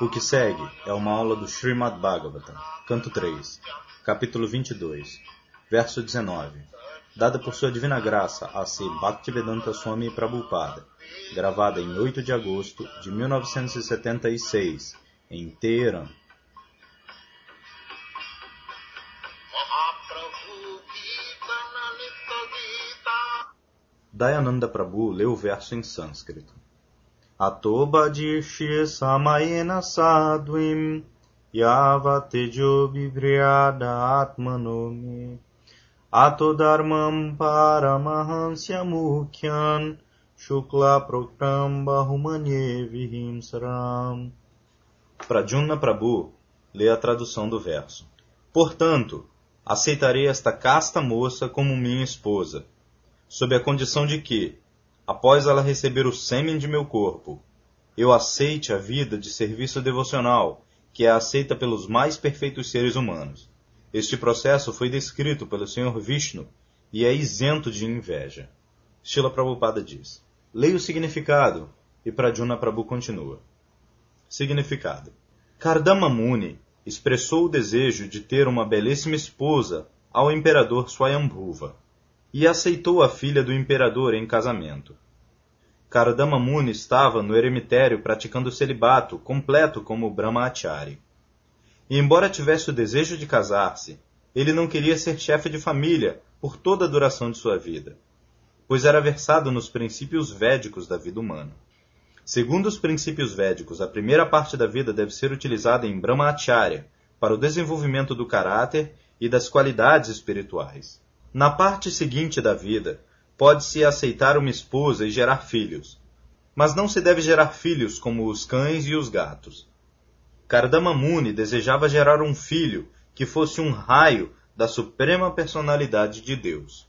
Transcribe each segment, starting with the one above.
O que segue é uma aula do Srimad Bhagavatam, canto 3, capítulo 22, verso 19, dada por sua divina graça a Sri Bhaktivedanta Swami Prabhupada, gravada em 8 de agosto de 1976, em Teherã. Dayananda Prabhu leu o verso em sânscrito. Atobadishye samayena sadvim yavatejo vibryada atmanome atodharmam paramahansya mukhyan shukla proktam bahumanye vihimsaram. Pradyumna Prabhu lê a tradução do verso. Portanto, aceitarei esta casta moça como minha esposa, sob a condição de que, após ela receber o sêmen de meu corpo, eu aceite a vida de serviço devocional, que é aceita pelos mais perfeitos seres humanos. Este processo foi descrito pelo Sr. Vishnu e é isento de inveja. Shila Prabhupada diz. Leia o significado e Pradyumna Prabhu continua. Significado. Kardama Muni expressou o desejo de ter uma belíssima esposa ao imperador Swayambhuva e aceitou a filha do imperador em casamento. Kardama Muni estava no eremitério praticando celibato completo como Brahmachari. E embora tivesse o desejo de casar-se, ele não queria ser chefe de família por toda a duração de sua vida, pois era versado nos princípios védicos da vida humana. Segundo os princípios védicos, a primeira parte da vida deve ser utilizada em Brahmacharya para o desenvolvimento do caráter e das qualidades espirituais. Na parte seguinte da vida, pode-se aceitar uma esposa e gerar filhos, mas não se deve gerar filhos como os cães e os gatos. Kardama Muni desejava gerar um filho que fosse um raio da suprema personalidade de Deus.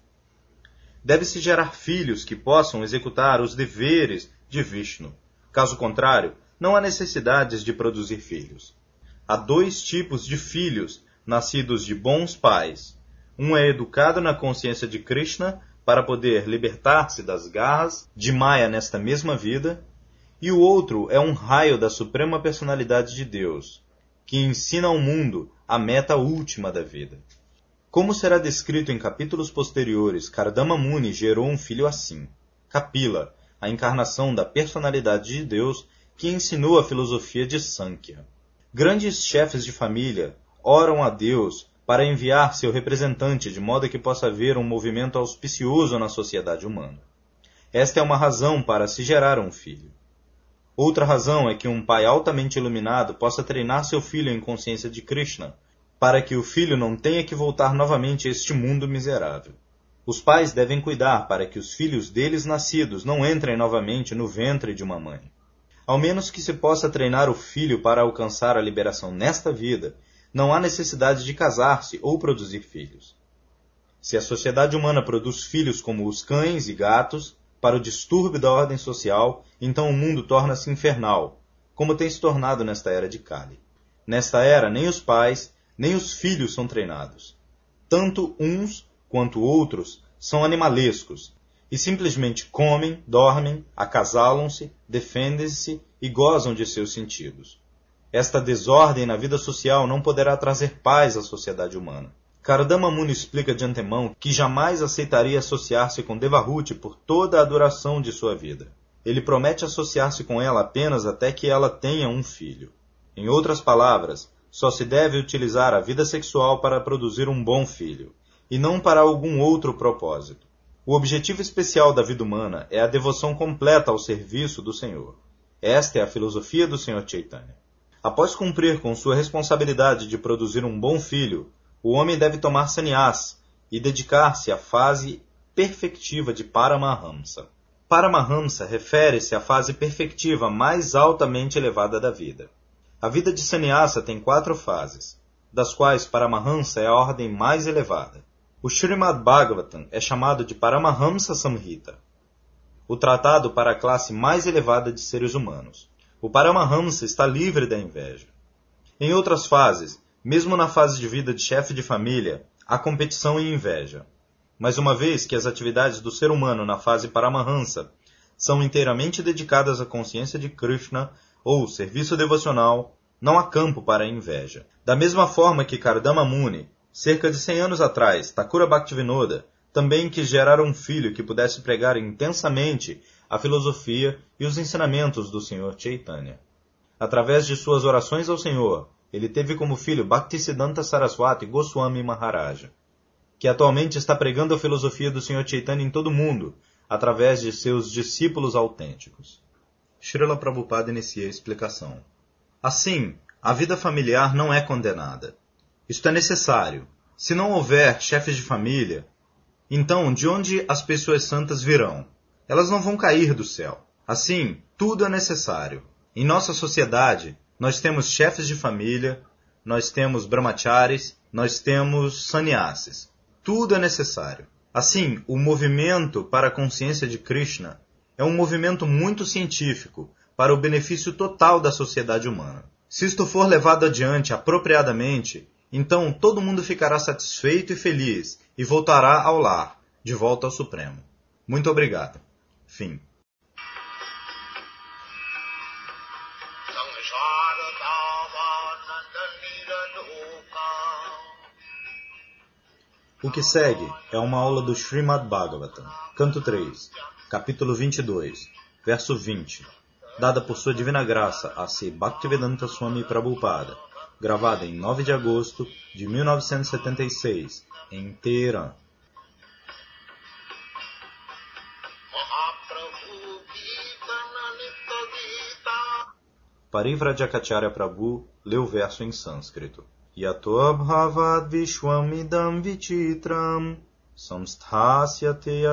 Deve-se gerar filhos que possam executar os deveres de Vishnu. Caso contrário, não há necessidade de produzir filhos. Há dois tipos de filhos nascidos de bons pais um é educado na consciência de Krishna para poder libertar-se das garras de Maya nesta mesma vida, e o outro é um raio da suprema personalidade de Deus, que ensina ao mundo a meta última da vida. Como será descrito em capítulos posteriores, Kardama Muni gerou um filho assim, Kapila, a encarnação da personalidade de Deus que ensinou a filosofia de Sankhya. Grandes chefes de família oram a Deus para enviar seu representante de modo que possa haver um movimento auspicioso na sociedade humana. Esta é uma razão para se gerar um filho. Outra razão é que um pai altamente iluminado possa treinar seu filho em consciência de Krishna, para que o filho não tenha que voltar novamente a este mundo miserável. Os pais devem cuidar para que os filhos deles nascidos não entrem novamente no ventre de uma mãe. Ao menos que se possa treinar o filho para alcançar a liberação nesta vida não há necessidade de casar-se ou produzir filhos. Se a sociedade humana produz filhos como os cães e gatos, para o distúrbio da ordem social, então o mundo torna-se infernal, como tem se tornado nesta era de Kali. Nesta era, nem os pais, nem os filhos são treinados. Tanto uns quanto outros são animalescos e simplesmente comem, dormem, acasalam-se, defendem-se e gozam de seus sentidos. Esta desordem na vida social não poderá trazer paz à sociedade humana. Kardama Muni explica de antemão que jamais aceitaria associar-se com Devahuti por toda a duração de sua vida. Ele promete associar-se com ela apenas até que ela tenha um filho. Em outras palavras, só se deve utilizar a vida sexual para produzir um bom filho, e não para algum outro propósito. O objetivo especial da vida humana é a devoção completa ao serviço do Senhor. Esta é a filosofia do Senhor Chaitanya. Após cumprir com sua responsabilidade de produzir um bom filho, o homem deve tomar sannyas e dedicar-se à fase perfectiva de Paramahamsa. Paramahamsa refere-se à fase perfectiva mais altamente elevada da vida. A vida de sannyasa tem quatro fases, das quais Paramahamsa é a ordem mais elevada. O Srimad Bhagavatam é chamado de Paramahamsa Samhita, o tratado para a classe mais elevada de seres humanos. O Paramahamsa está livre da inveja. Em outras fases, mesmo na fase de vida de chefe de família, há competição e inveja. Mas uma vez que as atividades do ser humano na fase Paramahansa são inteiramente dedicadas à consciência de Krishna ou serviço devocional, não há campo para a inveja. Da mesma forma que Kardama Muni, cerca de 100 anos atrás, Thakura Bhaktivinoda, também quis gerar um filho que pudesse pregar intensamente a filosofia e os ensinamentos do Senhor Chaitanya. Através de suas orações ao Senhor, ele teve como filho Bhaktisiddhanta Saraswati Goswami Maharaja que atualmente está pregando a filosofia do Sr. Chaitanya em todo o mundo, através de seus discípulos autênticos. Srila Prabhupada inicia a explicação. Assim, a vida familiar não é condenada. Isto é necessário. Se não houver chefes de família, então de onde as pessoas santas virão? Elas não vão cair do céu. Assim, tudo é necessário. Em nossa sociedade, nós temos chefes de família, nós temos brahmacharis, nós temos sannyasis tudo é necessário. Assim, o movimento para a consciência de Krishna é um movimento muito científico para o benefício total da sociedade humana. Se isto for levado adiante apropriadamente, então todo mundo ficará satisfeito e feliz e voltará ao lar, de volta ao Supremo. Muito obrigado. Fim. O que segue é uma aula do Srimad Bhagavatam, canto 3, capítulo 22, verso 20, dada por sua divina graça a C. Bhaktivedanta Swami Prabhupada, gravada em 9 de agosto de 1976, em Teherã. Parivrajakacharya Prabhu leu o verso em sânscrito. Yato bhavat vishwam idam vichitram samsthasyate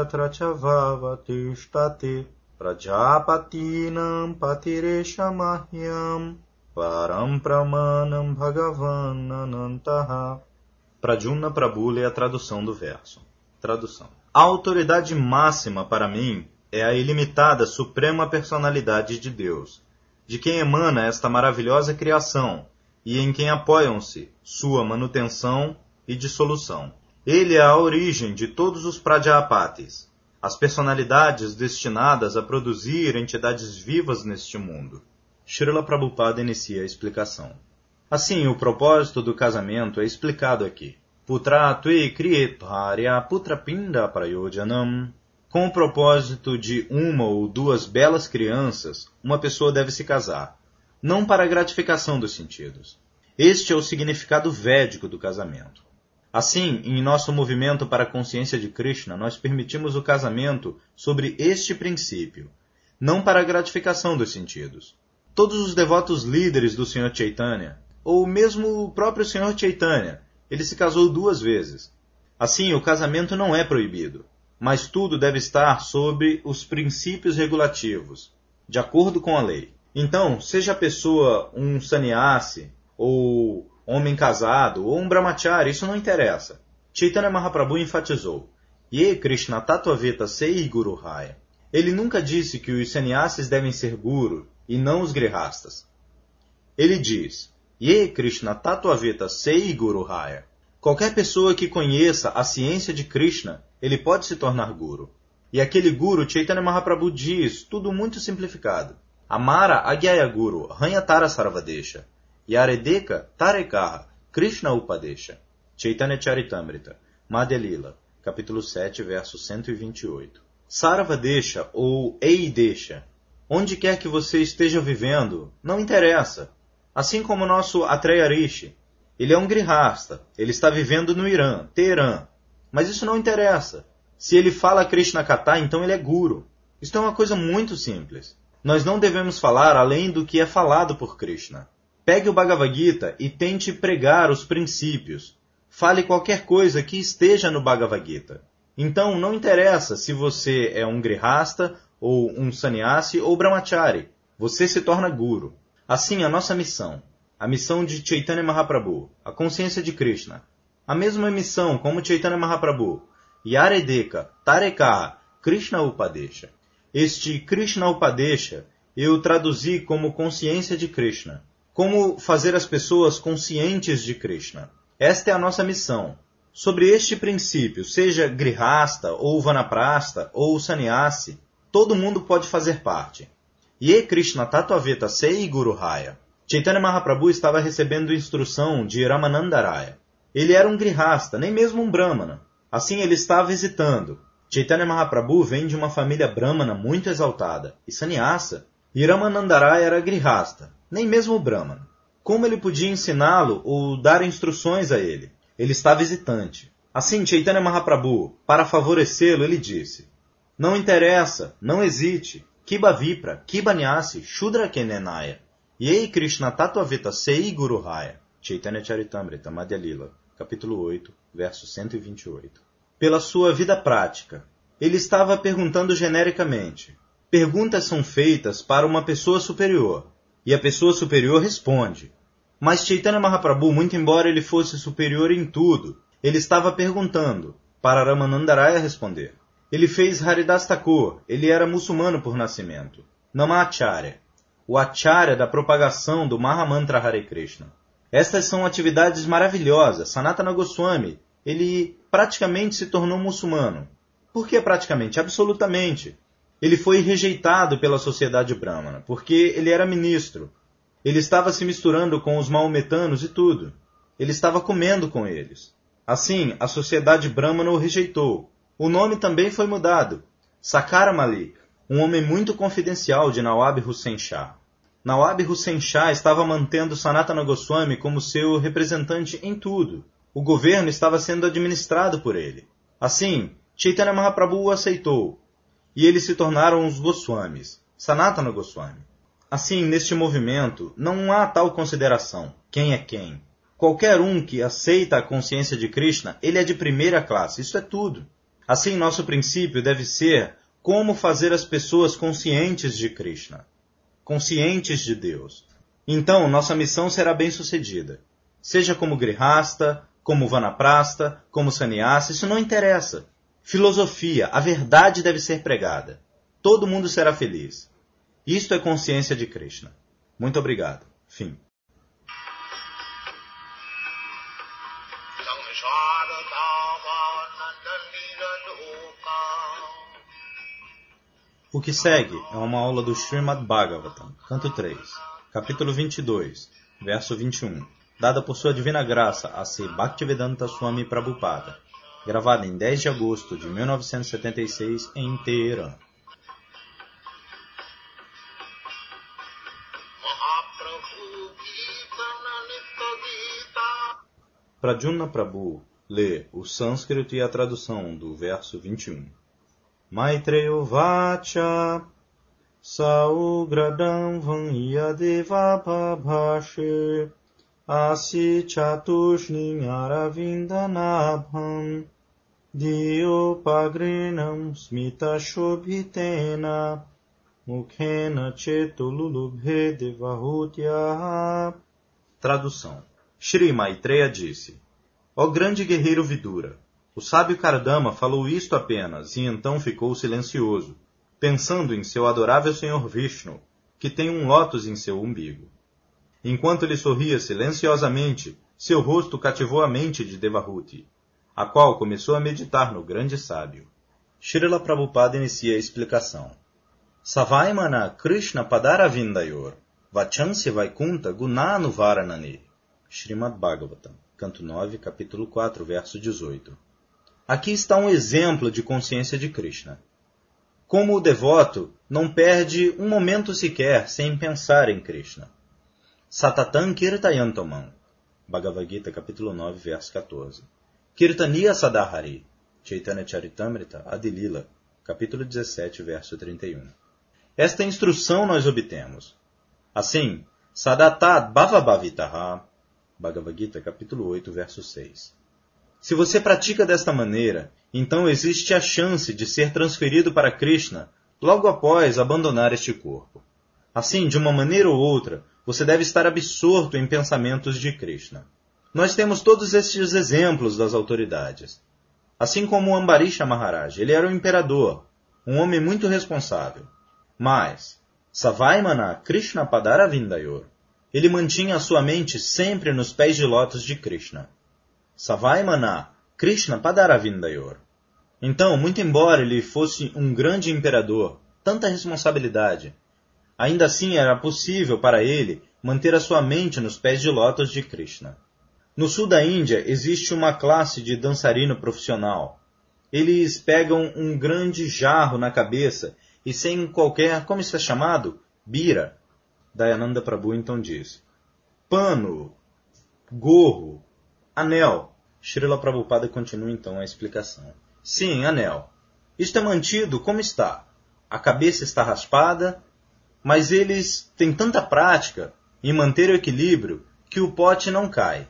prajapatinam Patireshamahyam param pramanam bhagavan anantaha Prajuna Prabhu lê a tradução do verso. Tradução. A autoridade máxima para mim é a ilimitada suprema personalidade de Deus, de quem emana esta maravilhosa criação, e em quem apoiam-se sua manutenção e dissolução. Ele é a origem de todos os Prajapatis, as personalidades destinadas a produzir entidades vivas neste mundo. Srila Prabhupada inicia a explicação. Assim, o propósito do casamento é explicado aqui. Putra kriyetharya putra pinda prayojanam. Com o propósito de uma ou duas belas crianças, uma pessoa deve se casar não para a gratificação dos sentidos. Este é o significado védico do casamento. Assim, em nosso movimento para a consciência de Krishna, nós permitimos o casamento sobre este princípio, não para a gratificação dos sentidos. Todos os devotos líderes do Sr. Chaitanya, ou mesmo o próprio Sr. Chaitanya, ele se casou duas vezes. Assim, o casamento não é proibido, mas tudo deve estar sobre os princípios regulativos, de acordo com a lei. Então, seja a pessoa um sannyasi, ou homem casado, ou um brahmachari, isso não interessa. Chaitanya Mahaprabhu enfatizou, Ye Krishna Tatvaveta Sei Guru Raya. Ele nunca disse que os sannyasis devem ser guru e não os grihastas. Ele diz, Ye Krishna Tatvaveta Sei Guru Raya. Qualquer pessoa que conheça a ciência de Krishna, ele pode se tornar guru. E aquele guru, Chaitanya Mahaprabhu diz, tudo muito simplificado. Amara Agyayaguru Ranyatara Sarvadesha Yaredeka Tarekaha Krishna Upadesha Chaitanya Charitamrita Madhya Lila capítulo 7, verso 128 Sarvadesha ou Eidesha Onde quer que você esteja vivendo, não interessa. Assim como o nosso Atreya Rishi, ele é um grihasta, ele está vivendo no Irã, Teherã. Mas isso não interessa. Se ele fala Krishna Kata, então ele é guru. Isto é uma coisa muito simples nós não devemos falar além do que é falado por Krishna. Pegue o Bhagavad Gita e tente pregar os princípios. Fale qualquer coisa que esteja no Bhagavad Gita. Então, não interessa se você é um grihasta, ou um sannyasi, ou brahmachari. Você se torna guru. Assim, a nossa missão, a missão de Chaitanya Mahaprabhu, a consciência de Krishna, a mesma missão como Chaitanya Mahaprabhu, Yaredeka, Tarekaha, Krishna Upadesha. Este Krishna Upadesha eu traduzi como consciência de Krishna. Como fazer as pessoas conscientes de Krishna. Esta é a nossa missão. Sobre este princípio, seja grihasta, ou vanaprasta, ou sannyasi, todo mundo pode fazer parte. Ye Krishna Tatvaveta Sei Guru Raya. Chaitanya Mahaprabhu estava recebendo instrução de Ramanandaraya. Ele era um grihasta, nem mesmo um brahmana. Assim ele estava hesitando. Chaitanya Mahaprabhu vem de uma família brahmana muito exaltada, e sannyasa, Ramanandaraya era grihasta, nem mesmo brahmana. Como ele podia ensiná-lo ou dar instruções a ele? Ele estava hesitante. Assim, Chaitanya Mahaprabhu, para favorecê-lo, ele disse: Não interessa, não hesite. Kiba Vipra, Kiba Nyasi, Shudra Kenenaya, Yei Krishna Tatvavita Sei Guru Raya. Chaitanya Charitamrita, Madhya Lila, capítulo 8, verso 128. Pela sua vida prática, ele estava perguntando genericamente. Perguntas são feitas para uma pessoa superior, e a pessoa superior responde. Mas Chaitanya Mahaprabhu, muito embora ele fosse superior em tudo, ele estava perguntando, para Ramanandaraya responder. Ele fez Haridas Thakur, ele era muçulmano por nascimento. Namacharya, o acharya da propagação do Mahamantra Hare Krishna. Estas são atividades maravilhosas. Sanatana Goswami, ele praticamente se tornou muçulmano. Por que praticamente? Absolutamente. Ele foi rejeitado pela sociedade brahmana, porque ele era ministro, ele estava se misturando com os maometanos e tudo. Ele estava comendo com eles. Assim, a sociedade brahmana o rejeitou. O nome também foi mudado. Sakara Malik, um homem muito confidencial de Nawab Hussein Shah. Nawab Hussein Shah estava mantendo Sanatana Goswami como seu representante em tudo. O governo estava sendo administrado por ele. Assim, Chaitanya Mahaprabhu o aceitou, e eles se tornaram os Goswamis, Sanatana Goswami. Assim, neste movimento, não há tal consideração. Quem é quem? Qualquer um que aceita a consciência de Krishna, ele é de primeira classe. Isso é tudo. Assim, nosso princípio deve ser como fazer as pessoas conscientes de Krishna, conscientes de Deus. Então, nossa missão será bem sucedida. Seja como grihasta, como vanaprasta, como sannyasa, isso não interessa. Filosofia, a verdade deve ser pregada. Todo mundo será feliz. Isto é consciência de Krishna. Muito obrigado. Fim. O que segue é uma aula do Srimad Bhagavatam, canto 3, capítulo 22, verso 21, dada por sua divina graça a Sri Bhaktivedanta Swami Prabhupada, gravada em 10 de agosto de 1976 em Teherã. Pradyumna Prabhu lê o sânscrito e a tradução do verso 21. Maitreyo Vacha Saugradam Vanyadeva Babhashe Asi Chatushning Aravindanabham Diopagrinam Smita Shobhitena Mukhena Chetululubhe Devahutyaha Tradução. Shri Maitreya disse: Ó grande guerreiro Vidura, o sábio Kardama falou isto apenas e então ficou silencioso, pensando em seu adorável Senhor Vishnu, que tem um lótus em seu umbigo. Enquanto ele sorria silenciosamente, seu rosto cativou a mente de Devahuti, a qual começou a meditar no grande sábio. Srila Prabhupada inicia a explicação. Savaimana Krishna Padaravindayor Vachansi Vaikunta Gunanuvaranani Srimad Bhagavatam, canto 9, capítulo 4, verso 18. Aqui está um exemplo de consciência de Krishna. Como o devoto não perde um momento sequer sem pensar em Krishna. Satatan Kirtayantamam, Bhagavad Gita, capítulo 9, verso 14. Kirtaniya Sadahari, Chaitanya Charitamrita, Adilila, capítulo 17, verso 31. Esta instrução nós obtemos. Assim, Sadatat Bhavabhavitaha, Bhagavad Gita, capítulo 8, verso 6. Se você pratica desta maneira, então existe a chance de ser transferido para Krishna logo após abandonar este corpo. Assim, de uma maneira ou outra, você deve estar absorto em pensamentos de Krishna. Nós temos todos estes exemplos das autoridades. Assim como o Ambarisha Maharaj, ele era um imperador, um homem muito responsável. Mas, Savaimana Krishna Padara Vindayor, ele mantinha a sua mente sempre nos pés de lótus de Krishna. Savaimana Krishna Padaravindayor. Então, muito embora ele fosse um grande imperador, tanta responsabilidade, ainda assim era possível para ele manter a sua mente nos pés de lótus de Krishna. No sul da Índia existe uma classe de dançarino profissional. Eles pegam um grande jarro na cabeça e sem qualquer, como isso é chamado? Bira. Dayananda Prabhu então diz. Pano, gorro, anel. Srila Prabhupada continua então a explicação. Sim, anel. Isto é mantido como está. A cabeça está raspada, mas eles têm tanta prática em manter o equilíbrio que o pote não cai.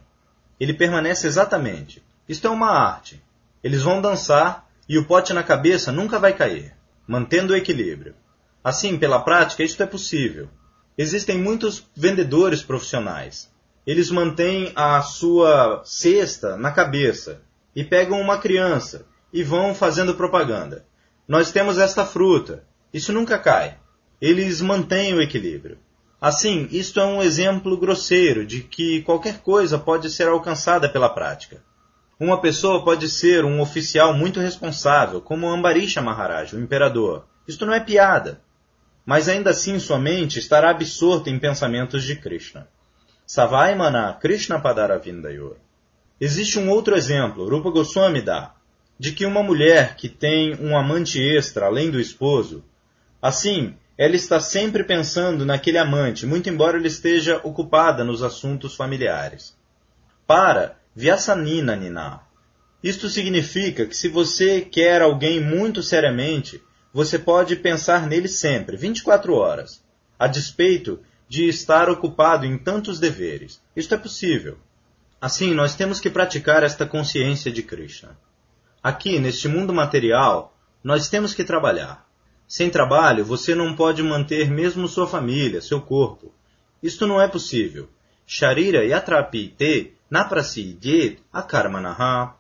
Ele permanece exatamente. Isto é uma arte. Eles vão dançar e o pote na cabeça nunca vai cair, mantendo o equilíbrio. Assim, pela prática, isto é possível. Existem muitos vendedores profissionais. Eles mantêm a sua cesta na cabeça e pegam uma criança e vão fazendo propaganda. Nós temos esta fruta. Isso nunca cai. Eles mantêm o equilíbrio. Assim, isto é um exemplo grosseiro de que qualquer coisa pode ser alcançada pela prática. Uma pessoa pode ser um oficial muito responsável, como Ambarisha Maharaj, o imperador. Isto não é piada. Mas ainda assim sua mente estará absorta em pensamentos de Krishna. Savaimana Krishna Padaravindayor. Existe um outro exemplo, Rupa Goswami dá, de que uma mulher que tem um amante extra além do esposo, assim, ela está sempre pensando naquele amante, muito embora ele esteja ocupada nos assuntos familiares. Para Vyasanina Nina. Isto significa que se você quer alguém muito seriamente, você pode pensar nele sempre, 24 horas, a despeito de estar ocupado em tantos deveres. Isto é possível. Assim, nós temos que praticar esta consciência de Krishna. Aqui, neste mundo material, nós temos que trabalhar. Sem trabalho, você não pode manter mesmo sua família, seu corpo. Isto não é possível. Sharira yatrapite naprasidyet akarmanaha.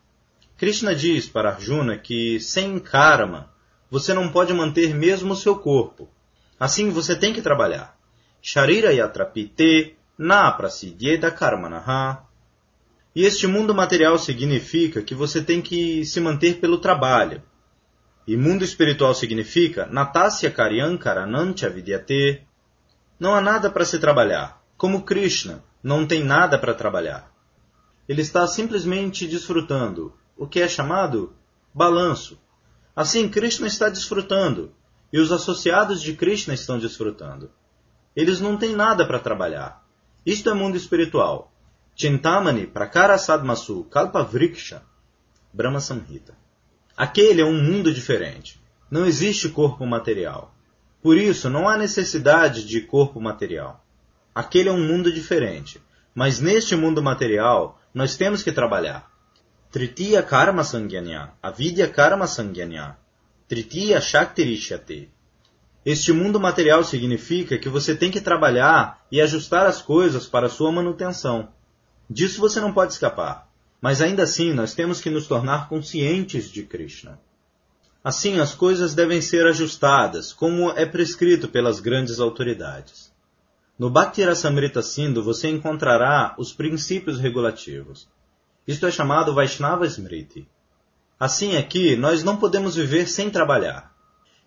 Krishna diz para Arjuna que sem karma você não pode manter mesmo seu corpo. Assim você tem que trabalhar. Sharira yatrapite naprasidyet akarmanaha. E este mundo material significa que você tem que se manter pelo trabalho. E mundo espiritual significa Natasya Karyankaranancha Vidyate. Não há nada para se trabalhar. Como Krishna não tem nada para trabalhar. Ele está simplesmente desfrutando o que é chamado balanço. Assim, Krishna está desfrutando e os associados de Krishna estão desfrutando. Eles não têm nada para trabalhar. Isto é mundo espiritual. Chintamani Prakara Sadmasu Kalpa Vriksha Brahma Samhita. Aquele é um mundo diferente. Não existe corpo material. Por isso, não há necessidade de corpo material. Aquele é um mundo diferente. Mas neste mundo material, nós temos que trabalhar. Tritiya Karma Sangyanya, Avidya Karma Sangyanya, Tritiya Shaktirishyate. Este mundo material significa que você tem que trabalhar e ajustar as coisas para sua manutenção. Disso você não pode escapar. Mas ainda assim, nós temos que nos tornar conscientes de Krishna. Assim, as coisas devem ser ajustadas, como é prescrito pelas grandes autoridades. No Bhakti Rasamrita Sindhu você encontrará os princípios regulativos. Isto é chamado Vaishnava Smriti. Assim aqui, nós não podemos viver sem trabalhar.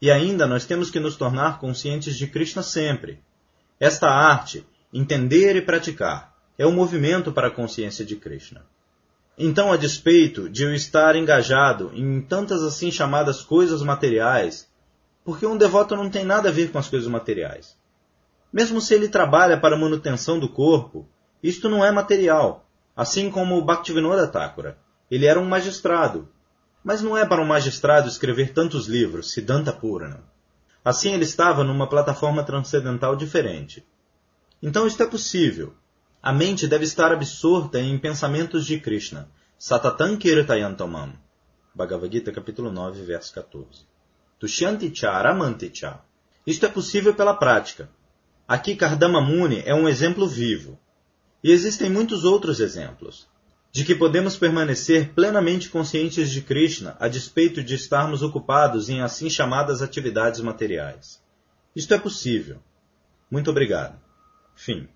E ainda nós temos que nos tornar conscientes de Krishna sempre. Esta arte, entender e praticar, é o movimento para a consciência de Krishna. Então, a despeito de eu estar engajado em tantas assim chamadas coisas materiais, porque um devoto não tem nada a ver com as coisas materiais. Mesmo se ele trabalha para a manutenção do corpo, isto não é material, assim como o Bhaktivinoda Thakura. Ele era um magistrado, mas não é para um magistrado escrever tantos livros, Siddhanta Purana. Assim ele estava numa plataforma transcendental diferente. Então isto é possível, a mente deve estar absorta em pensamentos de Krishna. Satatan kirtayantamam. Bhagavad Gita, capítulo 9, verso 14. Tushyanti cha aramanti cha. Isto é possível pela prática. Aqui Kardama Muni é um exemplo vivo. E existem muitos outros exemplos de que podemos permanecer plenamente conscientes de Krishna a despeito de estarmos ocupados em assim chamadas atividades materiais. Isto é possível. Muito obrigado. Fim.